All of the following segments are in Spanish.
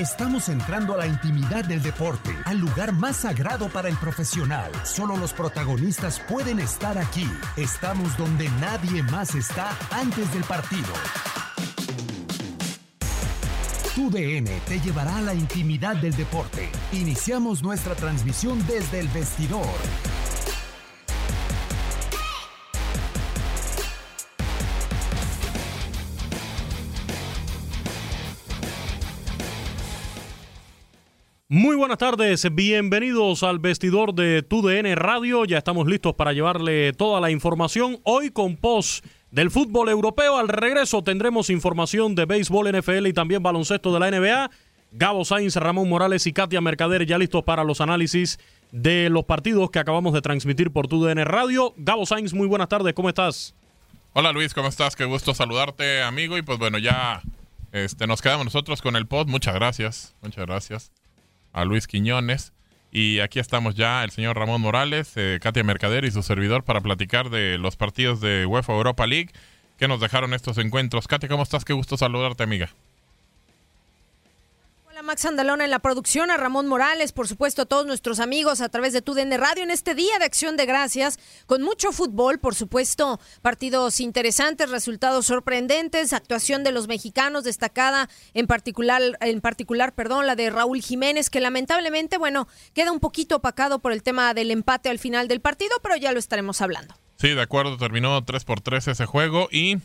Estamos entrando a la intimidad del deporte, al lugar más sagrado para el profesional. Solo los protagonistas pueden estar aquí. Estamos donde nadie más está antes del partido. Tu DN te llevará a la intimidad del deporte. Iniciamos nuestra transmisión desde el vestidor. Muy buenas tardes, bienvenidos al vestidor de TUDN Radio. Ya estamos listos para llevarle toda la información. Hoy con post del fútbol europeo. Al regreso tendremos información de béisbol, NFL y también baloncesto de la NBA. Gabo Sainz, Ramón Morales y Katia Mercader ya listos para los análisis de los partidos que acabamos de transmitir por TUDN Radio. Gabo Sainz, muy buenas tardes, ¿cómo estás? Hola Luis, ¿cómo estás? Qué gusto saludarte, amigo. Y pues bueno, ya este, nos quedamos nosotros con el pod. Muchas gracias, muchas gracias a Luis Quiñones. Y aquí estamos ya el señor Ramón Morales, eh, Katia Mercader y su servidor para platicar de los partidos de UEFA Europa League que nos dejaron estos encuentros. Katia, ¿cómo estás? Qué gusto saludarte, amiga. Max Andalona en la producción, a Ramón Morales, por supuesto, a todos nuestros amigos a través de TUDN Radio en este día de acción de gracias, con mucho fútbol, por supuesto, partidos interesantes, resultados sorprendentes, actuación de los mexicanos destacada, en particular, en particular, perdón, la de Raúl Jiménez, que lamentablemente, bueno, queda un poquito opacado por el tema del empate al final del partido, pero ya lo estaremos hablando. Sí, de acuerdo, terminó 3 por 3 ese juego y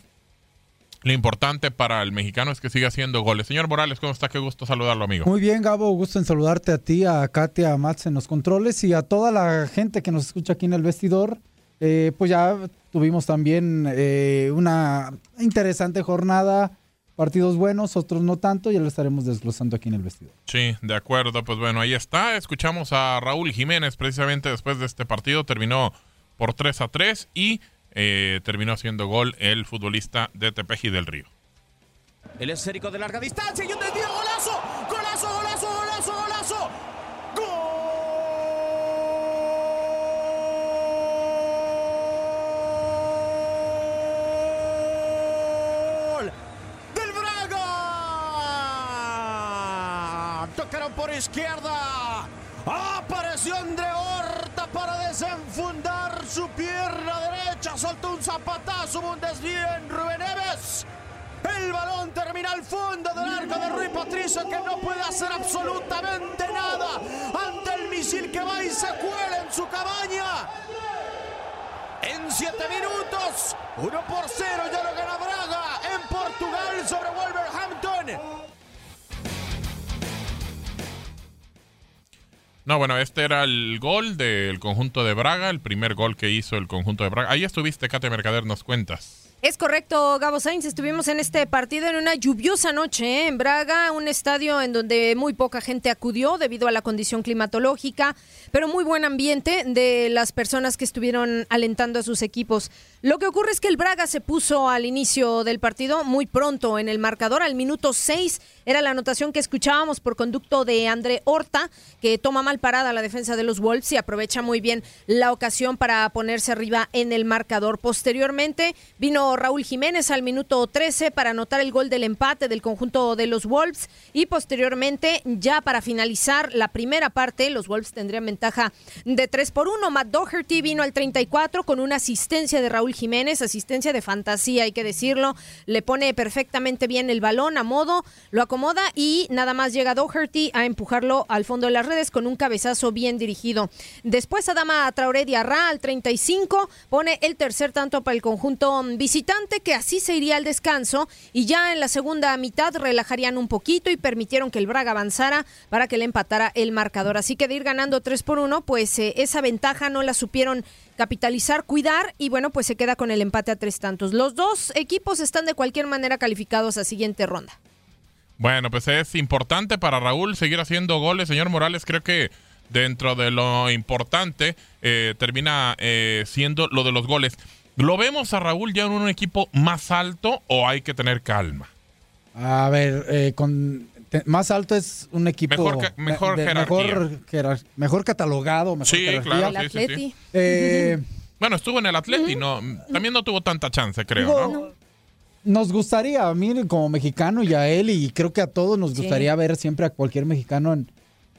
lo importante para el mexicano es que siga haciendo goles. Señor Morales, ¿cómo está? Qué gusto saludarlo, amigo. Muy bien, Gabo. Gusto en saludarte a ti, a Katia, a Mats en los controles y a toda la gente que nos escucha aquí en el vestidor. Eh, pues ya tuvimos también eh, una interesante jornada. Partidos buenos, otros no tanto, ya lo estaremos desglosando aquí en el vestidor. Sí, de acuerdo. Pues bueno, ahí está. Escuchamos a Raúl Jiménez precisamente después de este partido. Terminó por 3 a 3 y eh, terminó haciendo gol el futbolista de Tepeji del Río. El esférico de larga distancia y un desvío, golazo, golazo, golazo, golazo, golazo. ¡Gol! ¡Del Braga! Tocaron por izquierda. Apareció André Soltó un zapatazo, un desvío en Rubén Neves. El balón termina al fondo del arco de Rui Patricio que no puede hacer absolutamente nada ante el misil que va y se cuela en su cabaña. En siete minutos, uno por cero ya No, bueno, este era el gol del conjunto de Braga, el primer gol que hizo el conjunto de Braga. Ahí estuviste, Kate Mercader, nos cuentas. Es correcto, Gabo Sainz. Estuvimos en este partido en una lluviosa noche ¿eh? en Braga, un estadio en donde muy poca gente acudió debido a la condición climatológica, pero muy buen ambiente de las personas que estuvieron alentando a sus equipos. Lo que ocurre es que el Braga se puso al inicio del partido muy pronto en el marcador, al minuto 6 era la anotación que escuchábamos por conducto de André Horta, que toma mal parada la defensa de los Wolves y aprovecha muy bien la ocasión para ponerse arriba en el marcador. Posteriormente vino Raúl Jiménez al minuto 13 para anotar el gol del empate del conjunto de los Wolves y posteriormente ya para finalizar la primera parte los Wolves tendrían ventaja de 3 por 1. Matt Doherty vino al 34 con una asistencia de Raúl Jiménez, asistencia de fantasía hay que decirlo, le pone perfectamente bien el balón a modo, lo acomoda y nada más llega Doherty a empujarlo al fondo de las redes con un cabezazo bien dirigido. Después Adama Traoré Diarra al 35 pone el tercer tanto para el conjunto visitante que así se iría al descanso y ya en la segunda mitad relajarían un poquito y permitieron que el Braga avanzara para que le empatara el marcador. Así que de ir ganando 3 por 1, pues eh, esa ventaja no la supieron capitalizar, cuidar y bueno, pues se queda con el empate a tres tantos. Los dos equipos están de cualquier manera calificados a siguiente ronda. Bueno, pues es importante para Raúl seguir haciendo goles. Señor Morales, creo que dentro de lo importante eh, termina eh, siendo lo de los goles. ¿Lo vemos a Raúl ya en un equipo más alto o hay que tener calma? A ver, eh, con te- más alto es un equipo Mejor ca- mejor de- jerarquía. mejor, jerar- mejor catalogado, mejor Sí, jerarquía. claro, el sí, sí, sí. Atleti. Eh, Bueno, estuvo en el Atleti, no, también no tuvo tanta chance, creo, ¿no? nos gustaría, a mí como mexicano y a él, y creo que a todos nos Sí. gustaría ver siempre a cualquier mexicano en,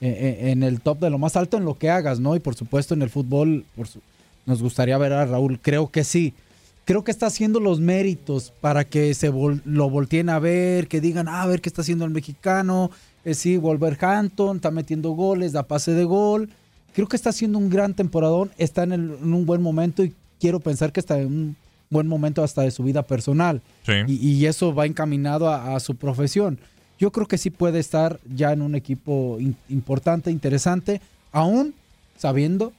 en- en el top de lo más alto en lo que hagas, ¿no? Y por supuesto en el fútbol por su- nos gustaría ver a Raúl, creo que sí. Creo que está haciendo los méritos para que se vol- lo volteen a ver, que digan, "Ah, a ver qué está haciendo el mexicano. Eh, sí, Wolverhampton está metiendo goles, da pase de gol. Creo que está haciendo un gran temporadón, está en, el- en un buen momento y quiero pensar que está en un buen momento hasta de su vida personal. Sí. Y, y eso va encaminado a, a su profesión. Yo creo que sí puede estar ya en un equipo in- importante, interesante, aún sabiendo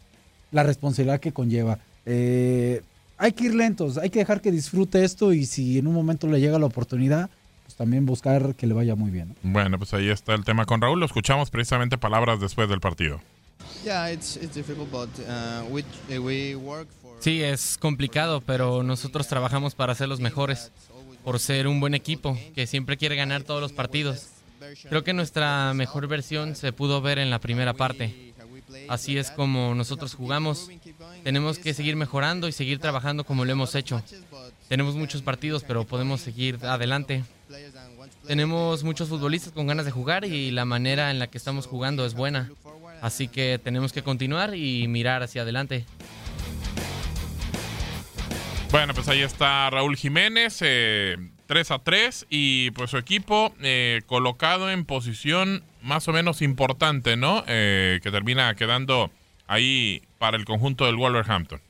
la responsabilidad que conlleva. Eh, hay que ir lentos, hay que dejar que disfrute esto y si en un momento le llega la oportunidad, pues también buscar que le vaya muy bien. ¿no? Bueno, pues ahí está el tema con Raúl. Lo escuchamos precisamente palabras después del partido. Uh, uh. Sí, es complicado, pero nosotros trabajamos para ser los mejores, por ser un buen equipo que siempre quiere ganar todos los partidos. Creo que nuestra mejor versión se pudo ver en la primera parte. Así es como nosotros jugamos. Tenemos que seguir mejorando y seguir trabajando como lo hemos hecho. Tenemos muchos partidos, pero podemos seguir adelante. Tenemos muchos futbolistas con ganas de jugar y la manera en la que estamos jugando es buena. Así que tenemos que continuar y mirar hacia adelante. Bueno, pues ahí está Raúl Jiménez, eh, 3 a 3 y pues su equipo eh, colocado en posición más o menos importante, ¿no? Eh, que termina quedando ahí para el conjunto del Wolverhampton.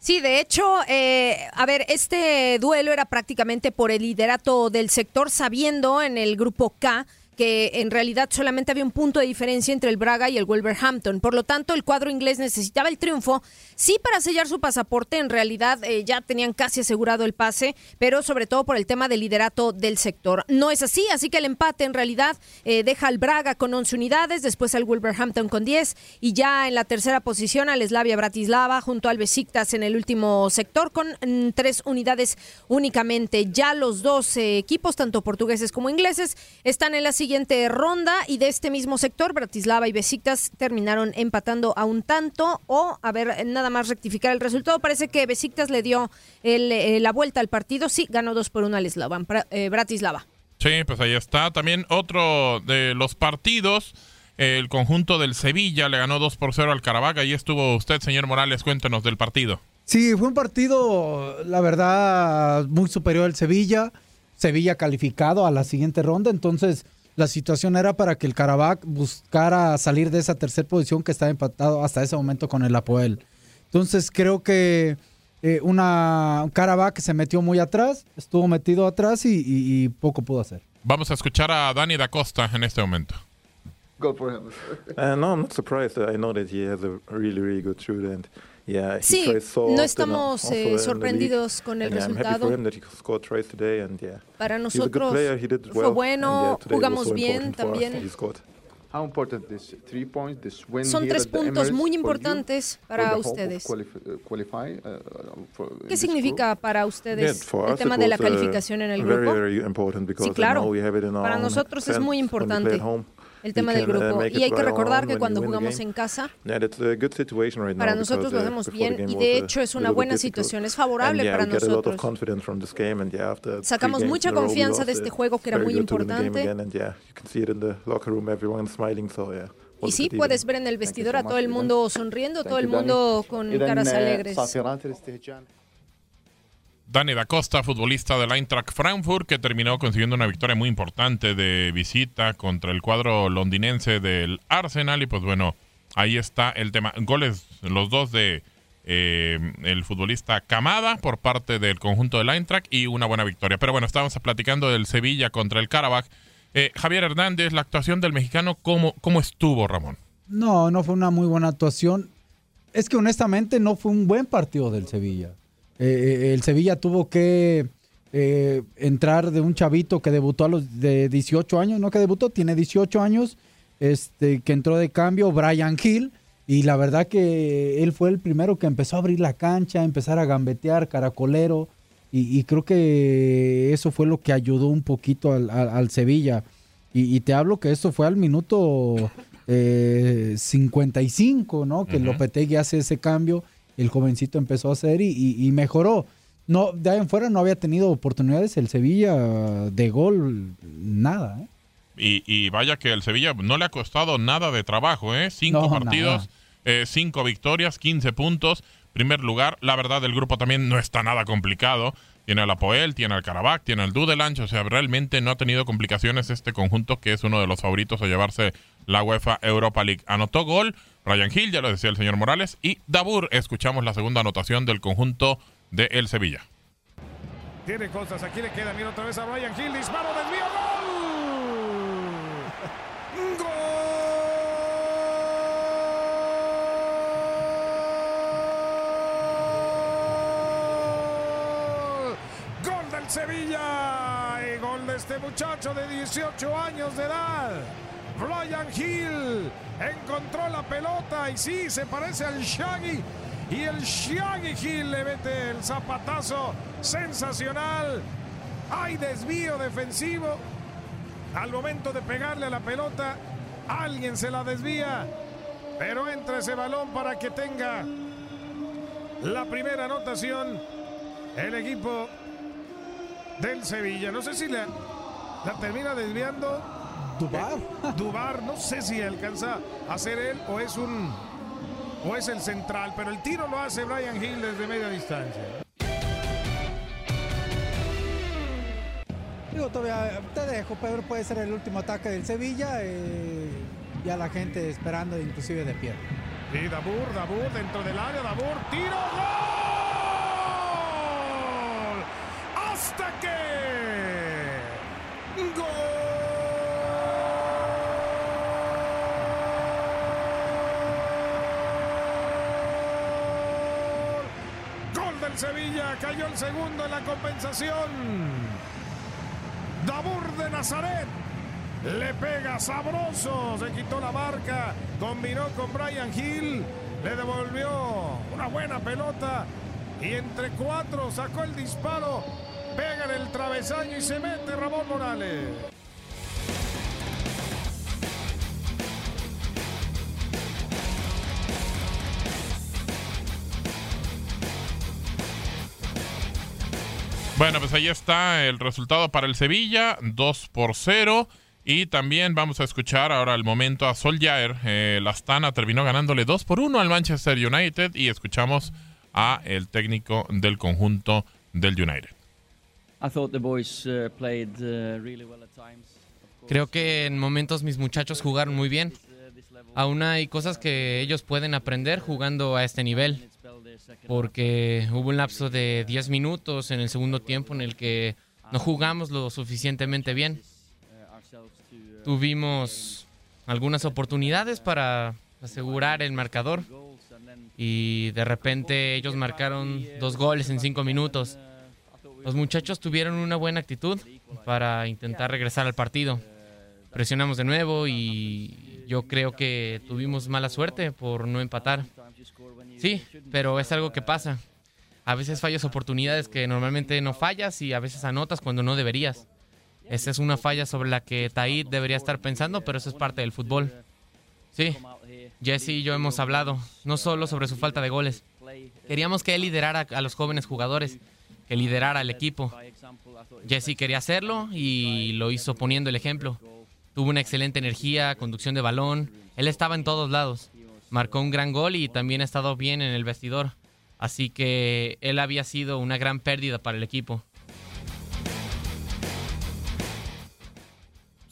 Sí, de hecho, eh, a ver, este duelo era prácticamente por el liderato del sector, sabiendo en el grupo K que en realidad solamente había un punto de diferencia entre el Braga y el Wolverhampton. Por lo tanto, el cuadro inglés necesitaba el triunfo, sí para sellar su pasaporte, en realidad eh, ya tenían casi asegurado el pase, pero sobre todo por el tema del liderato del sector. No es así, así que el empate en realidad eh, deja al Braga con 11 unidades, después al Wolverhampton con 10 y ya en la tercera posición al Slavia Bratislava junto al Besiktas en el último sector con mm, tres unidades únicamente. Ya los dos eh, equipos, tanto portugueses como ingleses, están en la siguiente ronda y de este mismo sector, Bratislava y Besiktas terminaron empatando a un tanto o, a ver, nada más rectificar el resultado, parece que Besiktas le dio el, eh, la vuelta al partido, sí, ganó 2 por 1 al Slavan, Bra- eh, Bratislava. Sí, pues ahí está. También otro de los partidos, el conjunto del Sevilla le ganó 2 por 0 al Caravaca. Ahí estuvo usted, señor Morales, cuéntenos del partido. Sí, fue un partido, la verdad, muy superior al Sevilla. Sevilla calificado a la siguiente ronda, entonces la situación era para que el Karabakh buscara salir de esa tercera posición que estaba empatado hasta ese momento con el Apoel. Entonces creo que eh, una un Karabakh que se metió muy atrás, estuvo metido atrás y, y- y poco pudo hacer. Vamos a escuchar a Dani da Costa en este momento. Go for him. Uh, no, I'm not surprised. I know that he has a really, really good shooter, and yeah, he Sí, no often, estamos eh, sorprendidos con el yeah, resultado. for him that he scored twice today, and yeah, Para he's a good nosotros fue well, bueno, and, yeah, jugamos bien también. How important this three points, this win Son tres puntos muy for you, importantes para ustedes. uh, qualify, uh, for- ¿Qué significa group? para Yeah, ustedes for el tema de la uh, calificación en el very, grupo? very because Sí, claro. in our Para nosotros es muy importante el tema del grupo. Y hay que recordar que cuando jugamos en casa, para nosotros lo hacemos bien y de hecho es una buena situación, es favorable para nosotros. Sacamos mucha confianza de este juego que era muy importante. Y sí, puedes ver en el vestidor a todo el mundo sonriendo, todo el mundo con caras alegres. Dani da Costa, futbolista del Eintracht Frankfurt, que terminó consiguiendo una victoria muy importante de visita contra el cuadro londinense del Arsenal. Y pues bueno, ahí está el tema. Goles, los dos de eh, el futbolista Camada por parte del conjunto del Eintracht y una buena victoria. Pero bueno, estábamos platicando del Sevilla contra el Karabakh. Eh, Javier Hernández, la actuación del mexicano, ¿cómo, ¿cómo estuvo, Ramón? No, no fue una muy buena actuación. Es que honestamente no fue un buen partido del Sevilla. Eh, el Sevilla tuvo que eh, entrar de un chavito que debutó a los de 18 años, no que debutó, tiene 18 años, este, que entró de cambio, Brian Hill, y la verdad que él fue el primero que empezó a abrir la cancha, empezar a gambetear, caracolero, y, y creo que eso fue lo que ayudó un poquito al, al- al Sevilla. Y, y te hablo que esto fue al minuto eh, 55, ¿no? Que Ujú. Lopetegui hace ese cambio, el jovencito empezó a hacer y, y- y mejoró. no, de ahí en fuera no había tenido oportunidades el Sevilla de gol, nada. ¿eh? Y, y vaya que el Sevilla no le ha costado nada de trabajo, ¿eh? Cinco No, partidos, eh, cinco victorias, 15 puntos, primer lugar. La verdad, el grupo también no está nada complicado. Tiene al Apoel, tiene al Karabakh, tiene al Dudelange, o sea, realmente no ha tenido complicaciones este conjunto que es uno de los favoritos a llevarse la UEFA Europa League. Anotó gol Ryan Hill, ya lo decía el señor Morales, y Dabur, escuchamos la segunda anotación del conjunto de El Sevilla. Tiene cosas, aquí le queda, mira otra vez a Ryan Hill, disparo, desvío, gol. ¡Gol! Del Sevilla y gol de este muchacho de 18 años de edad. Ryan Hill encontró la pelota y sí, se parece al Shaggy. Y el Shaggy Hill le mete el zapatazo sensacional. Hay desvío defensivo. Al momento de pegarle a la pelota, alguien se la desvía. Pero entra ese balón para que tenga la primera anotación el equipo del Sevilla. No sé si la, la termina desviando. Dubar. Dubar, no sé si alcanza a ser él o es un o es el central, pero el tiro lo hace Brian Hill desde media distancia. Digo, todavía te dejo, Pedro, puede ser el último ataque del Sevilla eh, y a la gente esperando inclusive de pie. Y Dabur, Dabur dentro del área, Dabur, tiro, gol. Hasta que gol. Gol del Sevilla, cayó el segundo en la compensación. Dabur de Nazaret. Le pega sabroso, se quitó la marca, combinó con Brian Hill, le devolvió una buena pelota. Y entre cuatro sacó el disparo, pega en el travesaño y se mete Ramón Morales. Bueno, pues ahí está el resultado para el Sevilla, 2 por 0. Y también vamos a escuchar ahora el momento a Soljaer. Eh, la Astana terminó ganándole 2 por 1 al Manchester United y escuchamos a el técnico del conjunto del United. I thought the boys played really well at times. Creo que en momentos mis muchachos jugaron muy bien. Aún hay cosas que ellos pueden aprender jugando a este nivel. Porque hubo un lapso de 10 minutos en el segundo tiempo en el que no jugamos lo suficientemente bien. Tuvimos algunas oportunidades para asegurar el marcador y de repente ellos marcaron dos goles en cinco minutos. Los muchachos tuvieron una buena actitud para intentar regresar al partido. Presionamos de nuevo y yo creo que tuvimos mala suerte por no empatar. Sí, pero es algo que pasa. A veces fallas oportunidades que normalmente no fallas y a veces anotas cuando no deberías. Esa es una falla sobre la que Taid debería estar pensando, pero eso es parte del fútbol. Sí, Jesse y yo hemos hablado, no solo sobre su falta de goles. Queríamos que él liderara a los jóvenes jugadores, que liderara al equipo. Jesse quería hacerlo y lo hizo poniendo el ejemplo. Tuvo una excelente energía, conducción de balón. Él estaba en todos lados. Marcó un gran gol y también ha estado bien en el vestidor. Así que él había sido una gran pérdida para el equipo.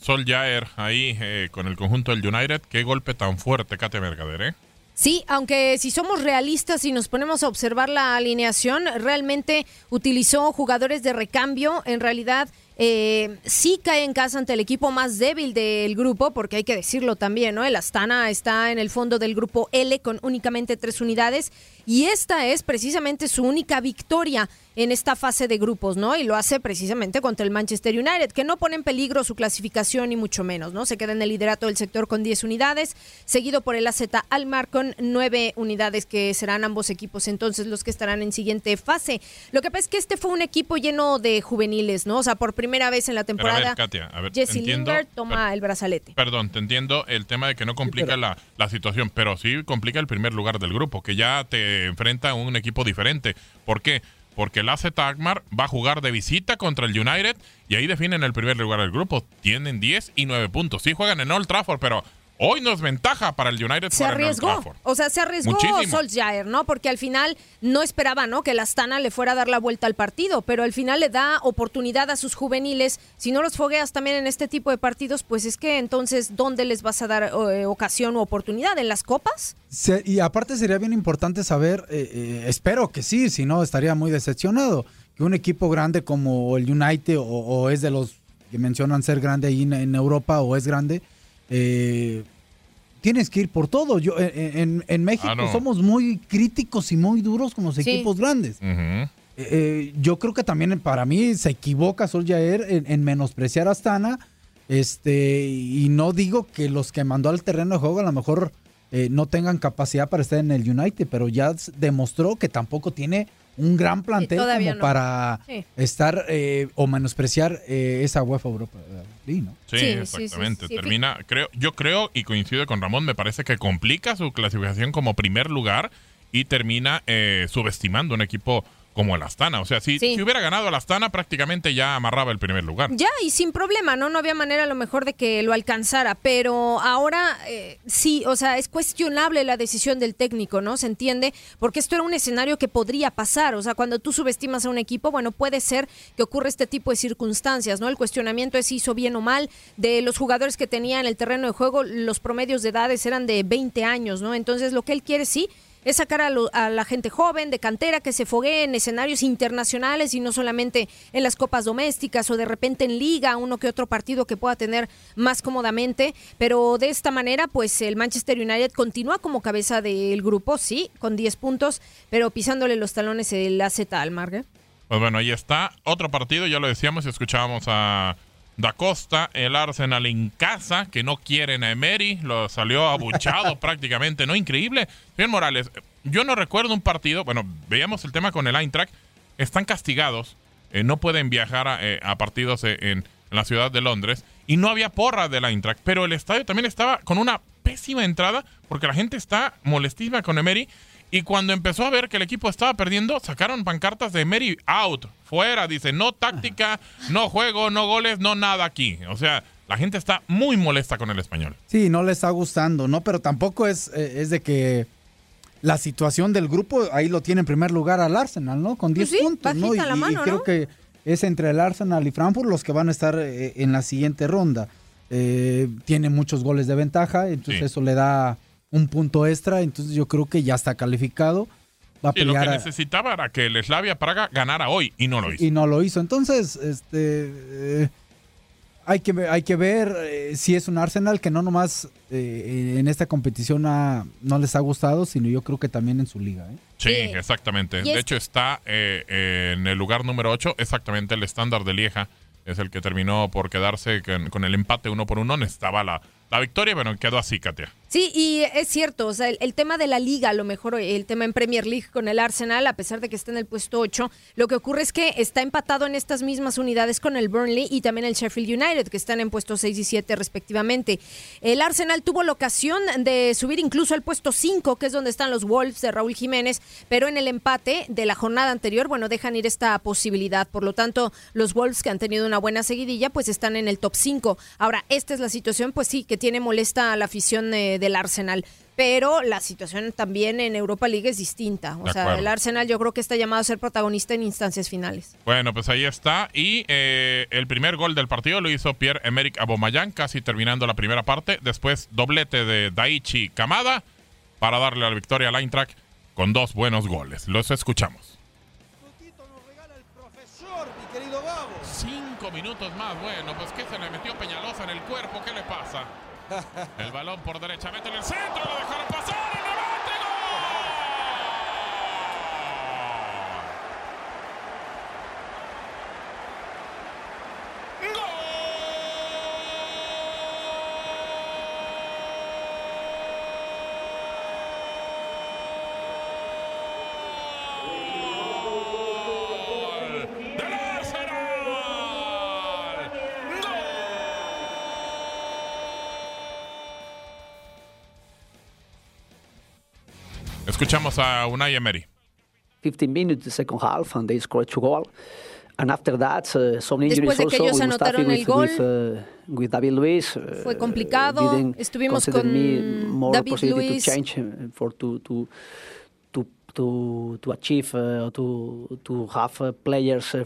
Sol Jaer ahí eh, con el conjunto del United. Qué golpe tan fuerte, Kate Mercader, ¿eh? Sí, aunque si somos realistas y nos ponemos a observar la alineación, realmente utilizó jugadores de recambio. En realidad, eh, sí cae en casa ante el equipo más débil del grupo, porque hay que decirlo también, ¿no? El Astana está en el fondo del grupo L con únicamente tres unidades y esta es precisamente su única victoria en esta fase de grupos, ¿no? Y lo hace precisamente contra el Manchester United, que no pone en peligro su clasificación ni mucho menos, ¿no? Se queda en el liderato del sector con 10 unidades, seguido por el AZ Almar con 9 unidades, que serán ambos equipos entonces los que estarán en siguiente fase. Lo que pasa es que este fue un equipo lleno de juveniles, ¿no? O sea, por primera vez en la Pero a ver, temporada, Katia, a ver, Jesse entiendo- Lingard toma el brazalete. Perdón, te entiendo el tema de que no complica la, la situación, pero sí complica el primer lugar del grupo, que ya te enfrenta a un equipo diferente. ¿Por qué? porque el AZ Alkmaar va a jugar de visita contra el United y ahí definen el primer lugar del grupo. Tienen 10 y 9 puntos. Sí juegan en Old Trafford, pero Hoy no es ventaja para el United. Se arriesgó. O sea, se arriesgó Muchísimo. Solskjaer, ¿no? Porque al final no esperaba, ¿no? Que la Astana le fuera a dar la vuelta al partido, pero al final le da oportunidad a sus juveniles. Si no los fogueas también en este tipo de partidos, pues es que entonces, ¿dónde les vas a dar eh, ocasión o oportunidad? ¿En las copas? Se- y aparte sería bien importante saber, eh, eh, espero que sí, si no estaría muy decepcionado, que un equipo grande como el United o, o es de los que mencionan ser grande ahí en, en Europa o es grande, eh, tienes que ir por todo. Yo eh, eh, en, en México Ah, no. somos muy críticos y muy duros con los Sí. equipos grandes. Eh, yo creo que también para mí se equivoca Solskjaer en, en menospreciar a Astana. Este, y no digo que los que mandó al terreno de juego a lo mejor eh, no tengan capacidad para estar en el United, pero ya demostró que tampoco tiene un gran plantel como no. para Sí. estar eh, o menospreciar eh, esa UEFA Europa League, ¿no? Sí, Sí, sí, sí, exactamente. sí. Termina, creo, yo creo y coincido con Ramón, me parece que complica su clasificación como primer lugar y termina eh, subestimando un equipo como el Astana. O sea, si, Sí. si hubiera ganado el Astana, prácticamente ya amarraba el primer lugar. Ya, y sin problema, ¿no? No había manera a lo mejor de que lo alcanzara, pero ahora eh, sí, o sea, es cuestionable la decisión del técnico, ¿no? Se entiende, porque esto era un escenario que podría pasar, o sea, cuando tú subestimas a un equipo, bueno, puede ser que ocurra este tipo de circunstancias, ¿no? El cuestionamiento es si hizo bien o mal, de los jugadores que tenía en el terreno de juego, los promedios de edades eran de 20 años, ¿no? Entonces, lo que él quiere sí es sacar a, la gente joven de cantera que se foguee en escenarios internacionales y no solamente en las copas domésticas o de repente en liga, uno que otro partido que pueda tener más cómodamente. Pero de esta manera, pues el Manchester United continúa como cabeza del grupo, sí, con 10 puntos, pero pisándole los talones el AZ Almar. ¿eh? Pues bueno, ahí está. Otro partido, ya lo decíamos y escuchábamos a Da Costa, el Arsenal en casa, que no quieren a Emery, lo salió abuchado prácticamente, ¿no? Increíble. Bien Morales, yo no recuerdo un partido, bueno, veíamos el tema con el Eintracht, están castigados, eh, no pueden viajar a, eh, a partidos eh, en, en la ciudad de Londres, y no había porra del Eintracht, pero el estadio también estaba con una pésima entrada, porque la gente está molestísima con Emery, y cuando empezó a ver que el equipo estaba perdiendo, sacaron pancartas de Emery out, fuera, dice, no táctica, no juego, no goles, no nada aquí. O sea, la gente está muy molesta con el español. Sí, no le está gustando, ¿no? Pero tampoco es, eh, es de que la situación del grupo, ahí lo tiene en primer lugar al Arsenal, ¿no? Con 10 Pues sí, puntos, ¿no? Y, creo ¿no? que es entre el Arsenal y Frankfurt los que van a estar eh, en la siguiente ronda. Eh, tiene muchos goles de ventaja, entonces Sí. eso le da un punto extra, entonces yo creo que ya está calificado. Va a Sí, lo que pelear a- necesitaba era que el Slavia Praga ganara hoy y no lo hizo. y no lo hizo. Entonces, este eh, hay que ver, hay que ver eh, si es un Arsenal que no nomás eh, en esta competición ha- no les ha gustado, sino yo creo que también en su liga. ¿eh? Sí, Sí. exactamente. De es- hecho, está eh, en el lugar número 8, exactamente el estándar de Lieja. Es el que terminó por quedarse con, con el empate uno por uno. Necesitaba la, la victoria, pero quedó así, Katia. Sí, y es cierto, o sea, el, tema de la liga, a lo mejor el tema en Premier League con el Arsenal, a pesar de que está en el puesto 8, lo que ocurre es que está empatado en estas mismas unidades con el Burnley y también el Sheffield United, que están en puestos 6 y 7 respectivamente. El Arsenal tuvo la ocasión de subir incluso al puesto 5, que es donde están los Wolves de Raúl Jiménez, pero en el empate de la jornada anterior, bueno, dejan ir esta posibilidad. Por lo tanto, los Wolves que han tenido una buena seguidilla, pues están en el top 5. Ahora, esta es la situación, pues sí, que tiene molesta a la afición eh, del Arsenal. Pero la situación también en Europa League es distinta. O De sea, acuerdo. el Arsenal yo creo que está llamado a ser protagonista en instancias finales. Bueno, pues ahí está. Y eh, el primer gol del partido lo hizo Pierre-Emerick Aubameyang, casi terminando la primera parte. Después doblete de Daichi Kamada para darle la victoria al Eintracht con dos buenos goles. Los escuchamos. Cinco minutos más. Bueno, pues que se le metió Peñalosa en el cuerpo. ¿Qué le pasa? El balón por derecha, mete en el centro, lo dejaron pasar. Escuchamos a Unai Emery. 15 minutes the second half, and they scored two goals. And after that, uh, some injuries Después de que also ellos with anotaron el gol, with, uh, with David Luiz. uh, Fue complicado. Estuvimos con David possibility Luiz. to change for to to to to achieve uh, to to have uh, players uh,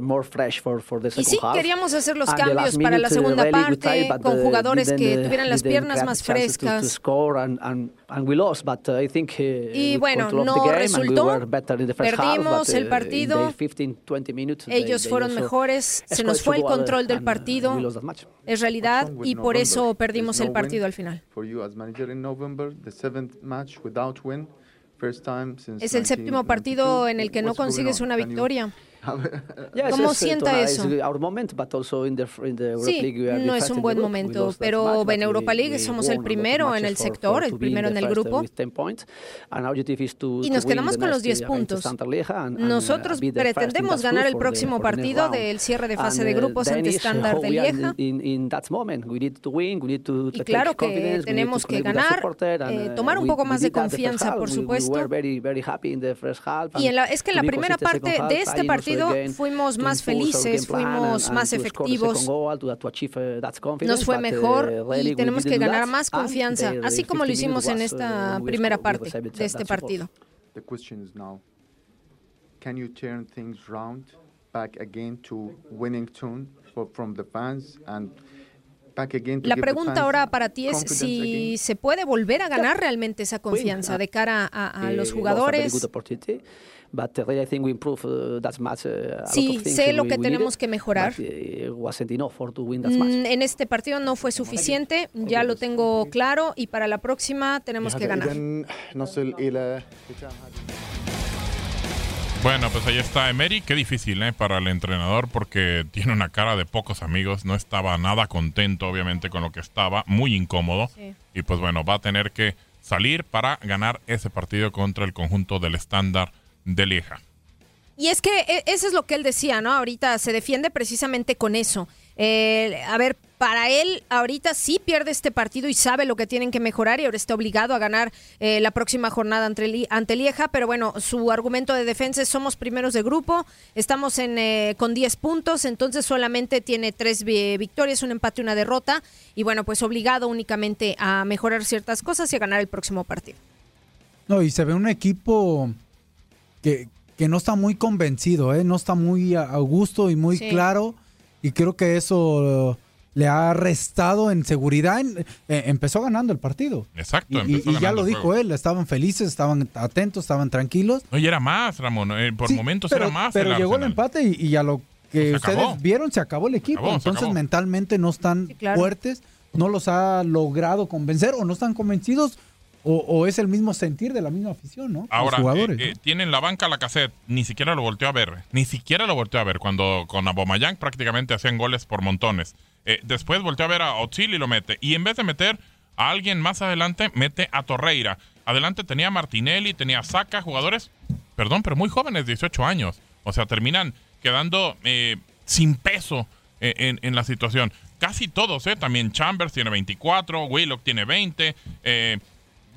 more fresh for for the Y second sí, half. queríamos hacer los And the cambios last para la minute, segunda really parte, tried, but, con uh, jugadores que tuvieran las piernas más chances to- To, frescas. score and, and, and we lost, but uh, I think uh, Y we bueno, no the game and resultó. we were better in the first half, Perdimos but, el uh, partido. in the 15, 20 minutes, they- Ellos they fueron mejores, se nos fue el control del and, partido. we lost that match. Es realidad y por eso perdimos el partido al final. Es el séptimo partido en el que no consigues on? una victoria. ¿Cómo sienta eso? Sí, no es un buen momento, pero en Europa League somos el primero en el sector, el primero en el uh, grupo. with 10 points. And our objective is to- Y nos quedamos con los next, 10 uh, puntos. uh, Nosotros in pretendemos ganar el próximo partido del cierre de fase de uh, grupos ante is Standard de Lieja. In, in that moment, we need to win, we need to Y claro que tenemos que ganar, eh, uh, tomar un poco más de confianza, por supuesto. Y en la, es que en la primera parte de este also partido fuimos más felices, fuimos más efectivos. uh, Nos fue uh, mejor y tenemos que ganar más confianza, así como lo 15 hicimos en esta uh, we primera parte de este partido. The question is now, can you turn things round back again to winning tune for, from the fans and La pregunta fans ahora para ti es si again? se puede volver a ganar realmente esa confianza de cara a, a Eh, los jugadores. good opportunity, but uh, really I think we improved uh, that match, uh, a lot Sí, sé lo que we tenemos needed, que mejorar. but, uh, it wasn't enough for to win that match. Mm, En este partido no fue suficiente, ya lo tengo claro y para la próxima tenemos que ganar. Bueno, pues ahí está Emery. Qué difícil, ¿eh? Para el entrenador porque tiene una cara de pocos amigos. No estaba nada contento, obviamente, con lo que estaba. Muy incómodo. Sí. Y pues bueno, va a tener que salir para ganar ese partido contra el conjunto del estándar de Lieja. Y es que e- eso es lo que él decía, ¿no? Ahorita se defiende precisamente con eso. Eh, a ver, para él ahorita sí pierde este partido y sabe lo que tienen que mejorar y ahora está obligado a ganar eh, la próxima jornada ante, ante Lieja, pero bueno, su argumento de defensa es somos primeros de grupo, estamos en, eh, con 10 puntos, entonces solamente tiene tres vi- victorias, un empate y una derrota y bueno, pues obligado únicamente a mejorar ciertas cosas y a ganar el próximo partido. No, y se ve un equipo que, que no está muy convencido, ¿eh? no está muy a a gusto y muy Sí. claro. Y creo que eso le ha restado en seguridad. En- eh, empezó ganando el partido. Exacto, Y, y- empezó y ya lo dijo él, estaban felices, estaban atentos, estaban tranquilos. No, y era más, Ramón. eh, por Sí, momentos pero, era más. Pero el llegó el empate y, y a lo que ustedes acabó. vieron se acabó el equipo. Acabó, Entonces mentalmente no están claro. fuertes, no los ha logrado convencer o no están convencidos o, o es el mismo sentir de la misma afición, ¿no? Ahora, Los jugadores. eh, eh, tienen la banca la cassette, ni siquiera lo volteó a ver, ni siquiera lo volteó a ver, cuando con Abomayang prácticamente hacían goles por montones. Eh, después volteó a ver a Otzil y lo mete, y en vez de meter a alguien más adelante, mete a Torreira. Adelante tenía a Martinelli, tenía a Saka, jugadores, perdón, pero muy jóvenes, 18 años. O sea, terminan quedando sin peso en, en la situación. Casi todos, ¿eh? También Chambers tiene 24, Willock tiene 20. eh,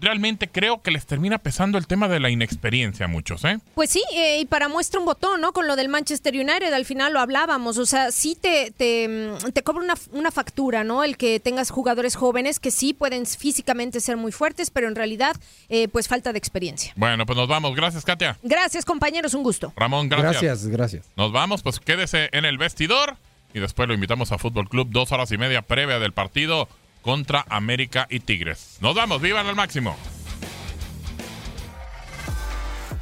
realmente creo que les termina pesando el tema de la inexperiencia a muchos, ¿eh? Pues sí, eh, y para muestra un botón, ¿no? Con lo del Manchester United, al final lo hablábamos, o sea, sí te, te, mm, te cobra una, una factura, ¿no? El que tengas jugadores jóvenes que sí pueden físicamente ser muy fuertes, pero en realidad, eh, pues falta de experiencia. Bueno, pues nos vamos. Gracias, Katia. Gracias, compañeros, un gusto. Ramón, gracias. Gracias, gracias. Nos vamos, pues quédese en el vestidor y después lo invitamos a Fútbol Club, dos horas y media previa del partido contra América y Tigres. Nos vamos, vivan al máximo.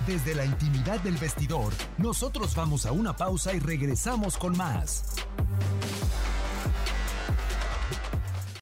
Desde la intimidad del vestidor, nosotros vamos a una pausa y regresamos con más.